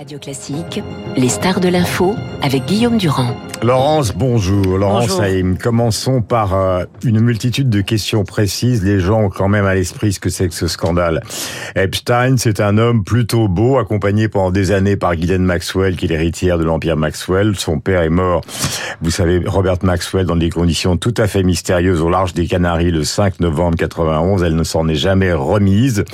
Radio Classique, les stars de l'info avec Guillaume Durand. Laurence, bonjour. Laurence Bonjour. Haïm, commençons par euh, une multitude de questions précises. Les gens ont quand même à l'esprit ce que c'est que ce scandale. Epstein, c'est un homme plutôt beau, accompagné pendant des années par Ghislaine Maxwell, qui est l'héritière de l'Empire Maxwell. Son père est mort, vous savez, Robert Maxwell, dans des conditions tout à fait mystérieuses au large des Canaries le 5 novembre 91. Elle ne s'en est jamais remise.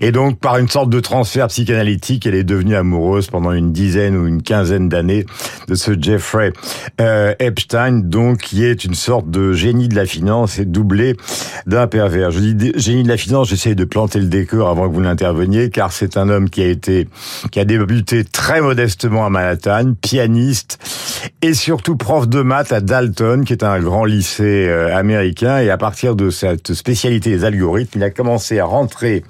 Et donc, par une sorte de transfert psychanalytique, elle est devenue amoureuse pendant une dizaine ou une quinzaine d'années de ce Jeffrey euh, Epstein, donc qui est une sorte de génie de la finance et doublé d'un pervers. Je dis génie de la finance, j'essaie de planter le décor avant que vous n'interveniez, car c'est un homme qui a été, qui a débuté très modestement à Manhattan, pianiste et surtout prof de maths à Dalton, qui est un grand lycée euh, américain. Et à partir de cette spécialité des algorithmes, il a commencé à rentrer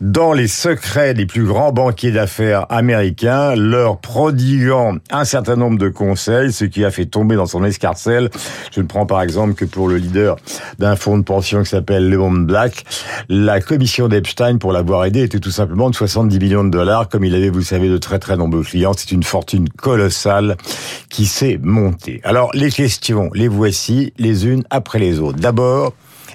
dans les secrets des plus grands banquiers d'affaires américains, leur prodiguant un certain nombre de conseils, ce qui a fait tomber dans son escarcelle. Je ne prends par exemple que pour le leader d'un fonds de pension qui s'appelle Leon Black, la commission d'Epstein pour l'avoir aidé était tout simplement de 70 millions de dollars, comme il avait, vous savez, de très très nombreux clients. C'est une fortune colossale qui s'est montée. Alors les questions, les voici les unes après les autres. D'abord,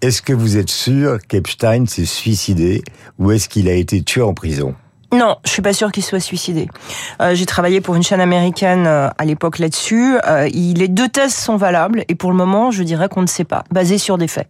est-ce que vous êtes sûr qu'Epstein s'est suicidé ou est-ce qu'il a été tué en prison? Non, je suis pas sûre qu'il soit suicidé. Euh, J'ai travaillé pour une chaîne américaine euh, à l'époque là-dessus. Euh, les deux thèses sont valables et pour le moment, je dirais qu'on ne sait pas, basé sur des faits.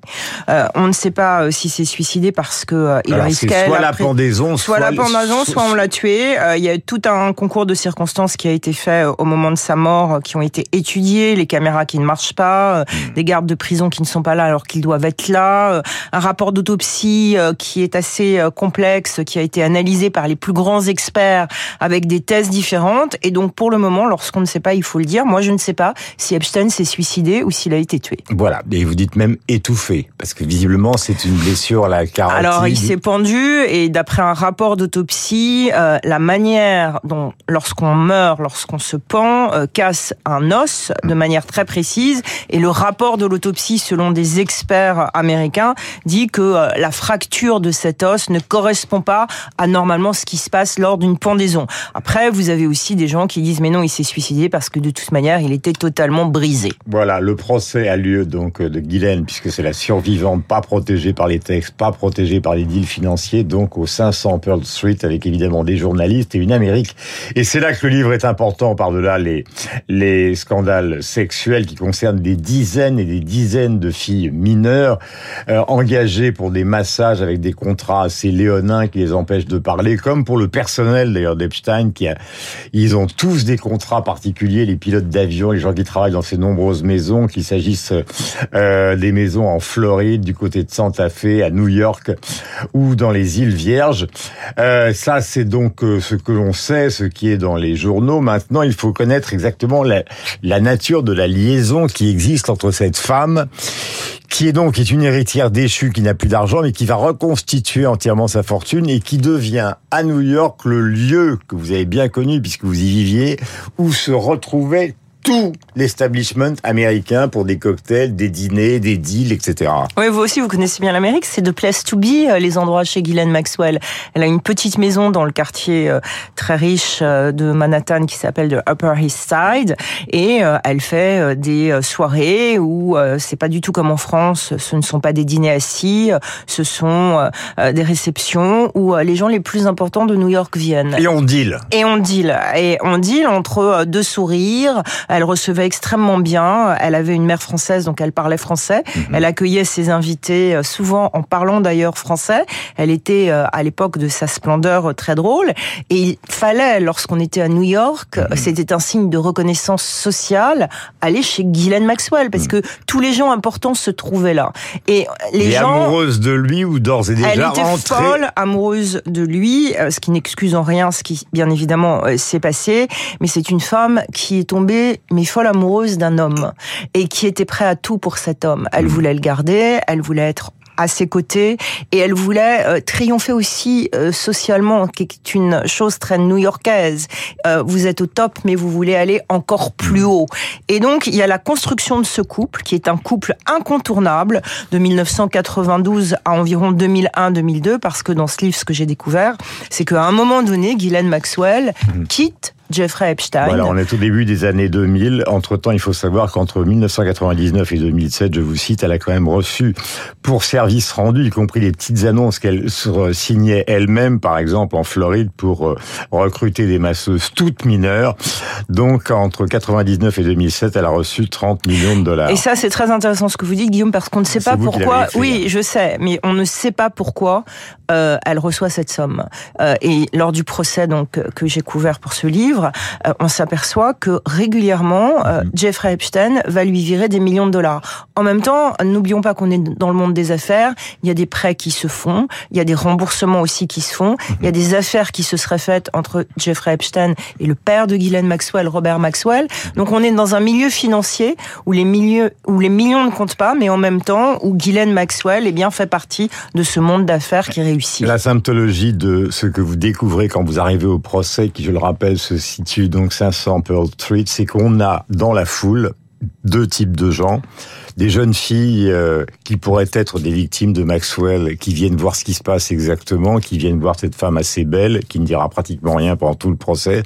Euh, on ne sait pas euh, si c'est suicidé parce que euh, il Alors, risquait soit la pendaison, soit la pendaison, soit on l'a tué. Euh, Il y a tout un concours de circonstances qui a été fait au moment de sa mort, qui ont été étudiés, les caméras qui ne marchent pas, euh, Hmm. des gardes de prison qui ne sont pas là alors qu'ils doivent être là, euh, un rapport d'autopsie euh, qui est assez euh, complexe, qui a été analysé par les plus grands experts avec des thèses différentes. Et donc pour le moment, lorsqu'on ne sait pas, il faut le dire. Moi, je ne sais pas si Epstein s'est suicidé ou s'il a été tué. Voilà, et vous dites même étouffé, parce que visiblement c'est une blessure à la carotide. Alors, il s'est pendu et d'après un rapport d'autopsie, euh, la manière dont, lorsqu'on meurt, lorsqu'on se pend, euh, casse un os de manière très précise. Et le rapport de l'autopsie, selon des experts américains, dit que euh, la fracture de cet os ne correspond pas à normalement ce qui se passe lors d'une pendaison. Après, vous avez aussi des gens qui disent mais non, il s'est suicidé parce que de toute manière, il était totalement brisé. Voilà, le procès a lieu donc euh, de Guylaine, puisque c'est la survivante, pas protégée par les textes, pas protégée par les deals financiers, donc au 500 Pearl Street, avec évidemment des journalistes et une Amérique. Et c'est là que le livre est important, par-delà les, les scandales sexuels qui concernent des dizaines et des dizaines de filles mineures euh, engagées pour des massages avec des contrats assez léonins qui les empêchent de parler, comme pour le personnel d'ailleurs d'Epstein, qui a, ils ont tous des contrats particuliers, les pilotes d'avion, les gens qui travaillent dans ces nombreuses maisons, qu'il s'agisse euh, des maisons en Floride, du côté de Santa Fe, à New York ou dans les îles Vierges. Euh, ça, c'est donc euh, ce que l'on sait, ce qui est dans les journaux. Maintenant, il faut connaître exactement la, la nature de la liaison qui existe entre cette femme qui est donc est une héritière déchue qui n'a plus d'argent mais qui va reconstituer entièrement sa fortune et qui devient à New York le lieu que vous avez bien connu puisque vous y viviez où se retrouvait tout l'establishment américain pour des cocktails, des dîners, des deals, etc. Oui, vous aussi, vous connaissez bien l'Amérique. C'est de Place to Be, euh, les endroits chez Ghislaine Maxwell. Elle a une petite maison dans le quartier euh, très riche euh, de Manhattan qui s'appelle le Upper East Side. Et elle fait des soirées où c'est pas du tout comme en France. Ce ne sont pas des dîners assis. Ce sont des réceptions où les gens les plus importants de New York viennent. Et on deal. Et on deal. Et on deal entre deux sourires. Elle recevait extrêmement bien. Elle avait une mère française, donc elle parlait français. Elle accueillait ses invités euh, souvent en parlant d'ailleurs français. Elle était euh, à l'époque de sa splendeur euh, très drôle. Et il fallait, lorsqu'on était à New York, euh, c'était un signe de reconnaissance sociale, aller chez Ghislaine Maxwell parce que tous les gens importants se trouvaient là. Et les Et gens amoureuse de lui ou d'ores et déjà elle était rentrée. folle, amoureuse de lui, ce qui n'excuse en rien ce qui, bien évidemment, s'est passé. Mais c'est une femme qui est tombée, mais folle amoureuse d'un homme et qui était prêt à tout pour cet homme. Elle voulait le garder, elle voulait être à ses côtés et elle voulait euh, triompher aussi euh, socialement, qui est une chose très new-yorkaise. Euh, vous êtes au top, mais vous voulez aller encore plus haut. Et donc, il y a la construction de ce couple, qui est un couple incontournable de 1992 à environ 2001-2002, parce que dans ce livre, ce que j'ai découvert, c'est qu'à un moment donné, Ghislaine Maxwell mmh. quitte Jeffrey Epstein. Voilà, on est au début des années 2000. Entre-temps, il faut savoir qu'entre 1999 et 2007, je vous cite, elle a quand même reçu pour service rendu, y compris les petites annonces qu'elle signait elle-même, par exemple en Floride, pour euh, recruter des masseuses toutes mineures. Donc, entre 99 et 2007, elle a reçu 30 millions de dollars. Et ça, c'est très intéressant ce que vous dites, Guillaume, parce qu'on ne sait pas pourquoi. Oui, je sais, mais on ne sait pas pourquoi euh, elle reçoit cette somme. Euh, et lors du procès donc que j'ai couvert pour ce livre, euh, on s'aperçoit que régulièrement, euh, mhm. Jeffrey Epstein va lui virer des millions de dollars. En même temps, n'oublions pas qu'on est dans le monde des affaires. Il y a des prêts qui se font, il y a des remboursements aussi qui se font, il y a mhm. des affaires qui se seraient faites entre Jeffrey Epstein et le père de Ghislaine Maxwell, Robert Maxwell. Mhm. Donc on est dans un milieu financier où les, milieux, où les millions ne comptent pas, mais en même temps où Ghislaine Maxwell eh bien, fait partie de ce monde d'affaires qui réussit. La symptologie de ce que vous découvrez quand vous arrivez au procès, qui je le rappelle se situe donc 500 Pearl Street, c'est qu'on a dans la foule deux types de gens des jeunes filles euh, qui pourraient être des victimes de Maxwell, qui viennent voir ce qui se passe exactement, qui viennent voir cette femme assez belle, qui ne dira pratiquement rien pendant tout le procès,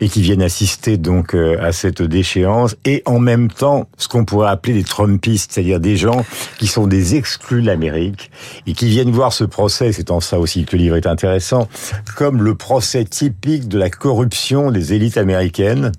et qui viennent assister donc euh, à cette déchéance, et en même temps ce qu'on pourrait appeler des Trumpistes, c'est-à-dire des gens qui sont des exclus de l'Amérique, et qui viennent voir ce procès, c'est en ça aussi que le livre est intéressant, comme le procès typique de la corruption des élites américaines,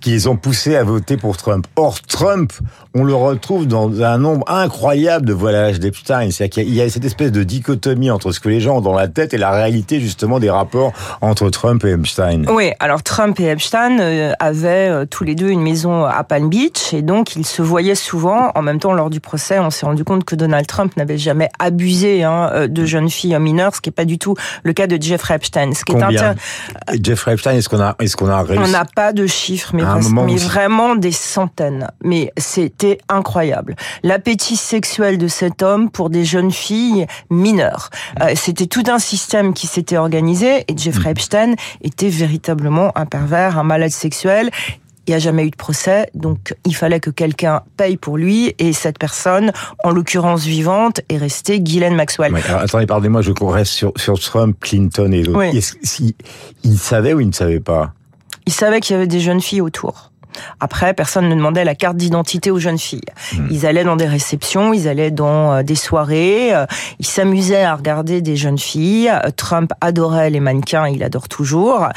qui les ont poussés à voter pour Trump. Or, Trump, on le retrouve dans un nombre incroyable de voyages d'Epstein. C'est-à-dire qu'il y a cette espèce de dichotomie entre ce que les gens ont dans la tête et la réalité justement des rapports entre Trump et Epstein. Oui, alors Trump et Epstein euh, avaient euh, tous les deux une maison à Palm Beach et donc ils se voyaient souvent. En même temps, lors du procès, on s'est rendu compte que Donald Trump n'avait jamais abusé hein, euh, de jeunes filles mineures, ce qui n'est pas du tout le cas de Jeffrey Epstein. Ce qui Combien est Jeffrey Epstein, est-ce qu'on a, est-ce qu'on a réussi On n'a pas de chiffres, mais, mais vraiment des centaines. Mais c'était incroyable. L'appétit sexuel de cet homme pour des jeunes filles mineures. Euh, c'était tout un système qui s'était organisé et Jeffrey mm. Epstein était véritablement un pervers, un malade sexuel il n'y a jamais eu de procès, donc il fallait que quelqu'un paye pour lui, et cette personne, en l'occurrence vivante, est restée Ghislaine Maxwell. attendez, pardonnez-moi, je reste sur, sur Trump, Clinton et d'autres. il savait ou il ne savait pas? Il savait qu'il y avait des jeunes filles autour. Après, personne ne demandait la carte d'identité aux jeunes filles. Hmm. Ils allaient dans des réceptions, ils allaient dans euh, des soirées, euh, ils s'amusaient à regarder des jeunes filles. Euh, Trump adorait les mannequins, il adore toujours.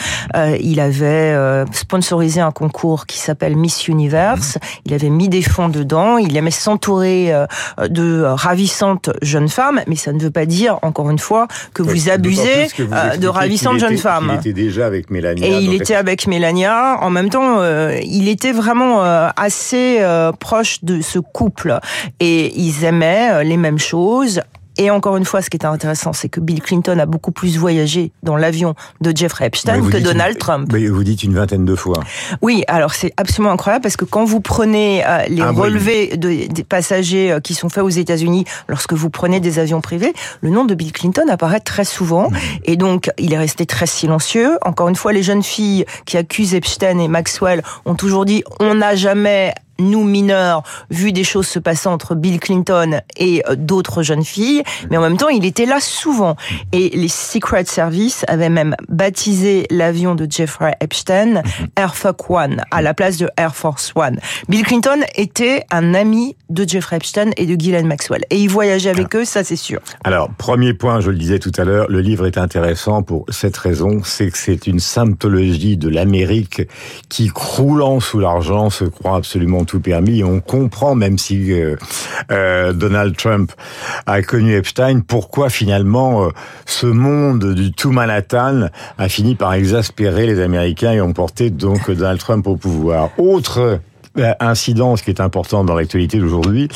Il avait sponsorisé un concours qui s'appelle Miss Universe. Hmm. Il avait mis des fonds dedans. Il aimait s'entourer de ravissantes jeunes femmes, mais ça ne veut pas dire, encore une fois, que vous abusez de ravissantes jeunes femmes. Il était déjà avec Mélania. Et il était avec Mélania. En même temps, il était vraiment euh, assez euh, proche de ce couple. Et ils aimaient euh, les mêmes choses et encore une fois, ce qui est intéressant, c'est que Bill Clinton a beaucoup plus voyagé dans l'avion de Jeffrey Epstein que Donald Trump. Mais vous dites une vingtaine de fois. Oui, alors c'est absolument incroyable parce que quand vous prenez euh, les ah relevés de, des passagers euh, qui sont faits aux États-Unis lorsque vous prenez des avions privés, le nom de Bill Clinton apparaît très souvent mmh. et donc il est resté très silencieux. Encore une fois, les jeunes filles qui accusent Epstein et Maxwell ont toujours dit on n'a jamais nous mineurs, vu des choses se passer entre Bill Clinton et euh, d'autres jeunes filles, mais en même temps, il était là souvent. Et les Secret Service avaient même baptisé l'avion de Jeffrey Epstein Air Force One, à la place de Air Force One. Bill Clinton était un ami de Jeffrey Epstein et de Ghislaine Maxwell. Et il voyageait avec eux, ça c'est sûr. Alors, premier point, je le disais tout à l'heure, le livre est intéressant pour cette raison, c'est que c'est une symptologie de l'Amérique qui, croulant sous l'argent, se croit absolument tout permis. On comprend, même si euh, euh, Donald Trump a connu Epstein, pourquoi finalement euh, ce monde du tout Manhattan a fini par exaspérer les Américains et ont porté donc Donald Trump au pouvoir. Autre incidence qui est importante dans l'actualité d'aujourd'hui,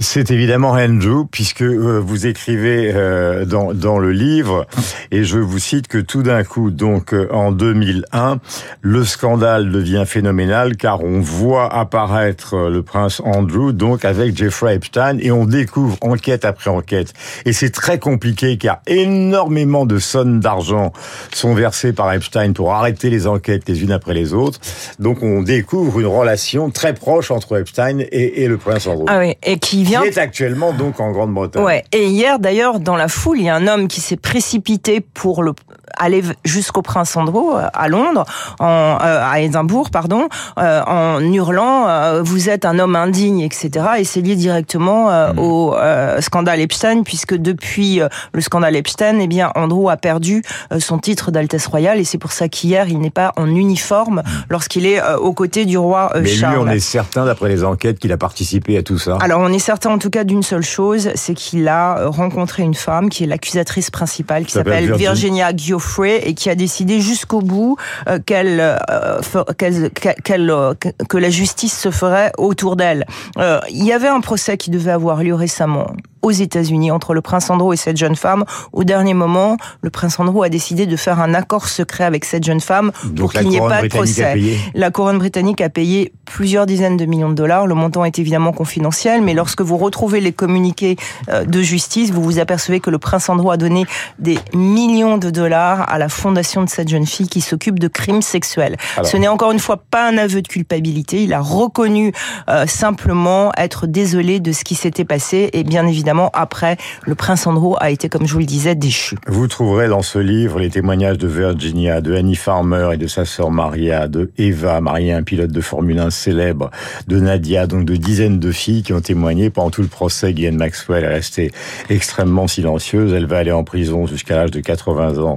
C'est évidemment Andrew, puisque euh, vous écrivez euh, dans, dans le livre, et je vous cite que tout d'un coup, donc euh, en 2001, le scandale devient phénoménal, car on voit apparaître le prince Andrew, donc avec Jeffrey Epstein, et on découvre enquête après enquête. Et c'est très compliqué, car énormément de sommes d'argent sont versées par Epstein pour arrêter les enquêtes les unes après les autres. Donc on découvre une relation très proche entre Epstein et, et le prince Andrew. Ah oui, et qui vient... Qui est actuellement donc en Grande-Bretagne. Ouais. Et hier d'ailleurs, dans la foule, il y a un homme qui s'est précipité pour le aller jusqu'au Prince Andrew euh, à Londres, en, euh, à Édimbourg, pardon, euh, en hurlant euh, "Vous êtes un homme indigne", etc. Et c'est lié directement mmh. au scandale Epstein, puisque depuis le scandale Epstein, eh bien Andrew a perdu son titre d'Altesse royale, et c'est pour ça qu'hier il n'est pas en uniforme mmh. lorsqu'il est aux côtés du roi Mais Charles. On est certain, d'après les enquêtes, qu'il a participé à tout ça. Alors on est certain en tout cas d'une seule chose, c'est qu'il a rencontré une femme qui est l'accusatrice principale, qui s'appelle Virginia Giuffre et qui a décidé jusqu'au bout euh, qu'elle, euh, qu'elle, qu'elle, euh, que la justice se ferait autour d'elle. Euh, il y avait un procès qui devait avoir lieu récemment aux États-Unis entre le prince Andrew et cette jeune femme. Au dernier moment, le prince Andrew a décidé de faire un accord secret avec cette jeune femme Donc pour qu'il n'y ait pas de procès. La couronne britannique a payé plusieurs dizaines de millions de dollars. Le montant est évidemment confidentiel, mais lorsque vous retrouvez les communiqués de justice, vous vous apercevez que le prince Andrew a donné des millions de dollars à la fondation de cette jeune fille qui s'occupe de crimes sexuels. Alors. Ce n'est encore une fois pas un aveu de culpabilité. Il a reconnu euh, simplement être désolé de ce qui s'était passé et bien évidemment après, le prince Andrew a été, comme je vous le disais, déchu. Vous trouverez dans ce livre les témoignages de Virginia, de Annie Farmer et de sa sœur Maria, de Eva, mariée à un pilote de Formule 1 célèbre, de Nadia, donc de dizaines de filles qui ont témoigné pendant tout le procès. Ghislaine Maxwell est restée extrêmement silencieuse. Elle va aller en prison jusqu'à l'âge de 80 ans,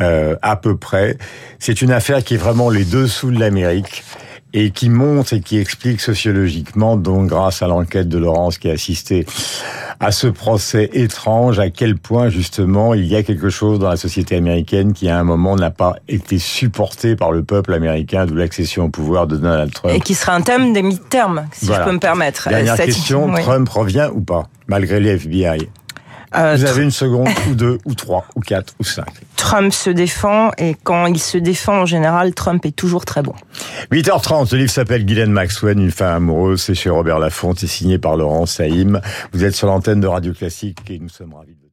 euh, à peu près. C'est une affaire qui est vraiment les dessous de l'Amérique et qui montre et qui explique sociologiquement, donc grâce à l'enquête de Laurence qui a assisté à ce procès étrange, à quel point justement il y a quelque chose dans la société américaine qui à un moment n'a pas été supporté par le peuple américain, d'où l'accession au pouvoir de Donald Trump. Et qui sera un thème des midterms, si voilà. je peux me permettre. Dernière Cette... question, oui. Trump revient ou pas, malgré les FBI euh, Vous avez une seconde, ou deux, ou trois, ou quatre, ou cinq. Trump se défend, et quand il se défend, en général, Trump est toujours très bon. 8h30, le livre s'appelle Guylaine Maxwell, une femme amoureuse, c'est chez Robert Laffont, c'est signé par Laurent Saïm. Vous êtes sur l'antenne de Radio Classique, et nous sommes ravis de